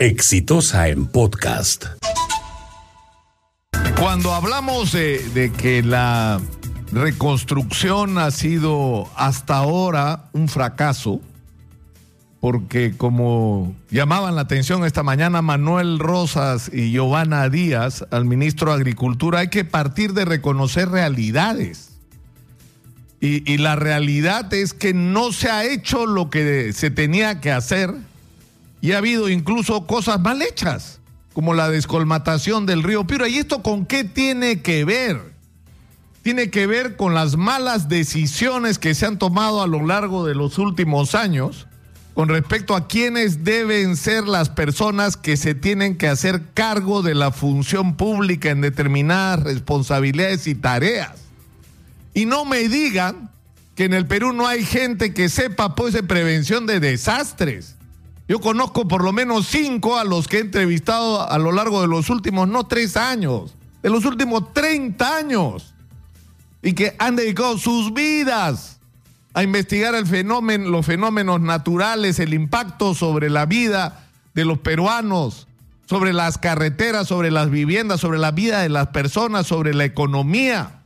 Exitosa en podcast. Cuando hablamos de, que la reconstrucción ha sido hasta ahora un fracaso, porque como llamaban la atención esta mañana Manuel Rosas y Giovanna Díaz al ministro de Agricultura, hay que partir de reconocer realidades. Y, la realidad es que no se ha hecho lo que se tenía que hacer y ha habido incluso cosas mal hechas, como la descolmatación del río Piura. ¿Y esto con qué tiene que ver? Tiene que ver con las malas decisiones que se han tomado a lo largo de los últimos años con respecto a quiénes deben ser las personas que se tienen que hacer cargo de la función pública en determinadas responsabilidades y tareas. Y no me digan que en el Perú no hay gente que sepa pues de prevención de desastres. Yo conozco por lo menos cinco a los que he entrevistado a lo largo de los últimos, no tres años, de los últimos 30 años. Y que han dedicado sus vidas a investigar el fenómeno, los fenómenos naturales, el impacto sobre la vida de los peruanos, sobre las carreteras, sobre las viviendas, sobre la vida de las personas, sobre la economía.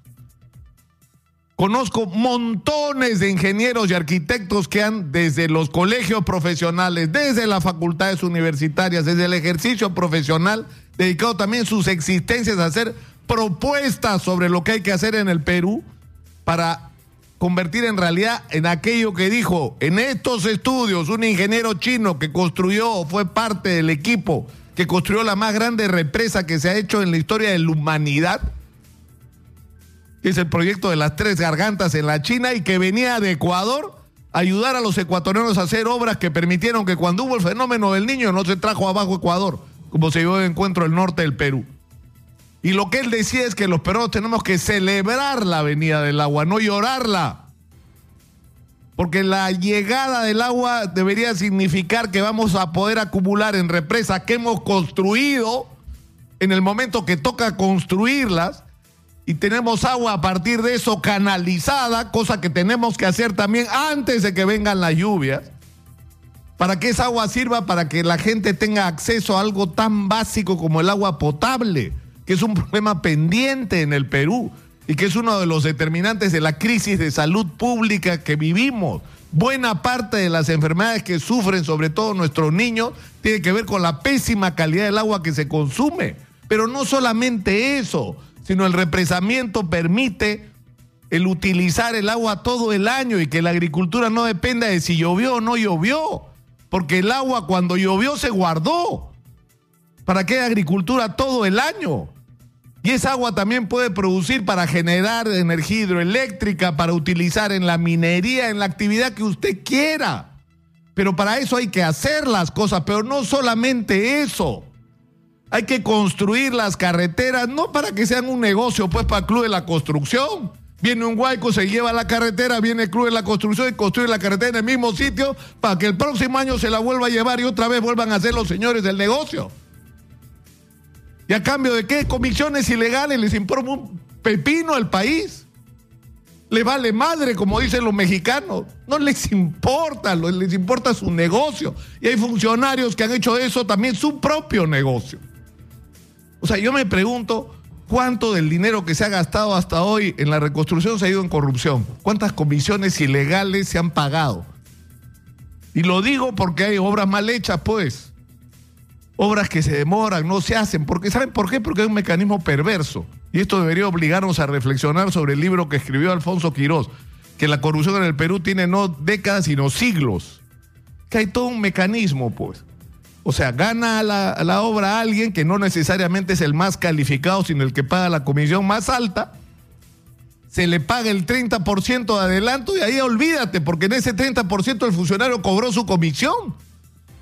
Conozco montones de ingenieros y arquitectos que han desde los colegios profesionales, desde las facultades universitarias, desde el ejercicio profesional, dedicado también sus existencias a hacer propuestas sobre lo que hay que hacer en el Perú para convertir en realidad en aquello que dijo en estos estudios un ingeniero chino que construyó o fue parte del equipo que construyó la más grande represa que se ha hecho en la historia de la humanidad es el proyecto de las tres gargantas en la China y que venía de Ecuador a ayudar a los ecuatorianos a hacer obras que permitieron que cuando hubo el fenómeno del niño no se trajo abajo Ecuador, como se llevó de encuentro el norte del Perú. Y lo que él decía es que los peruanos tenemos que celebrar la venida del agua, no llorarla. Porque la llegada del agua debería significar que vamos a poder acumular en represas que hemos construido en el momento que toca construirlas y tenemos agua a partir de eso canalizada, cosa que tenemos que hacer también antes de que vengan las lluvias, para que esa agua sirva para que la gente tenga acceso a algo tan básico como el agua potable, que es un problema pendiente en el Perú y que es uno de los determinantes de la crisis de salud pública que vivimos. Buena parte de las enfermedades que sufren, sobre todo nuestros niños, tiene que ver con la pésima calidad del agua que se consume. Pero no solamente eso, sino el represamiento permite el utilizar el agua todo el año y que la agricultura no dependa de si llovió o no llovió, porque el agua cuando llovió se guardó. ¿Para qué agricultura todo el año? Y esa agua también puede producir para generar energía hidroeléctrica, para utilizar en la minería, en la actividad que usted quiera. Pero para eso hay que hacer las cosas, pero no solamente eso. Hay que construir las carreteras, no para que sean un negocio, pues para el club de la construcción. Viene un guayco, se lleva la carretera, viene el club de la construcción y construye la carretera en el mismo sitio para que el próximo año se la vuelva a llevar y otra vez vuelvan a ser los señores del negocio. ¿Y a cambio de qué? Comisiones ilegales, les importa un pepino al país. Le vale madre, como dicen los mexicanos. No les importa, les importa su negocio. Y hay funcionarios que han hecho eso también su propio negocio. O sea, yo me pregunto cuánto del dinero que se ha gastado hasta hoy en la reconstrucción se ha ido en corrupción. ¿Cuántas comisiones ilegales se han pagado? Y lo digo porque hay obras mal hechas, pues obras que se demoran, no se hacen. Porque, ¿Saben por qué? Porque hay un mecanismo perverso. Y esto debería obligarnos a reflexionar sobre el libro que escribió Alfonso Quirós, que la corrupción en el Perú tiene no décadas, sino siglos. Que hay todo un mecanismo, pues. O sea, gana la, la obra a alguien que no necesariamente es el más calificado, sino el que paga la comisión más alta. Se le paga el 30% de adelanto y ahí olvídate, porque en ese 30% el funcionario cobró su comisión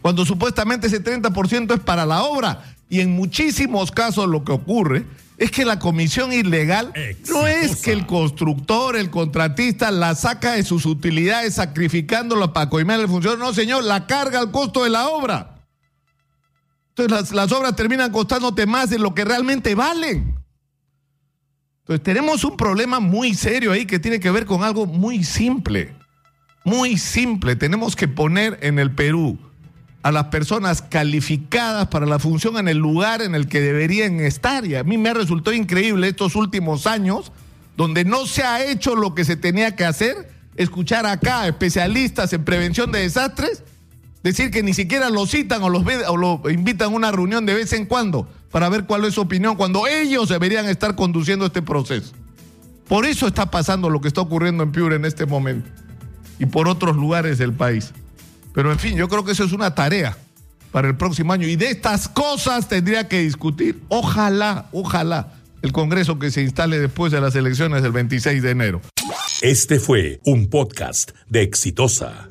cuando supuestamente ese 30% es para la obra. Y en muchísimos casos lo que ocurre es que la comisión ilegal no es que el constructor, el contratista la saca de sus utilidades sacrificándola para coimear el funcionario. No, señor, la carga al costo de la obra. Entonces las, obras terminan costándote más de lo que realmente valen. Entonces tenemos un problema muy serio ahí que tiene que ver con algo muy simple. Muy simple. Tenemos que poner en el Perú a las personas calificadas para la función en el lugar en el que deberían estar. Y a mí me ha resultado increíble estos últimos años, donde no se ha hecho lo que se tenía que hacer, escuchar acá especialistas en prevención de desastres, decir que ni siquiera lo citan o, los lo invitan a una reunión de vez en cuando para ver cuál es su opinión, cuando ellos deberían estar conduciendo este proceso. Por eso está pasando lo que está ocurriendo en Piura en este momento y por otros lugares del país. Pero en fin, yo creo que eso es una tarea para el próximo año. Y de estas cosas tendría que discutir, ojalá, ojalá, el Congreso que se instale después de las elecciones del 26 de enero. Este fue un podcast de Exitosa.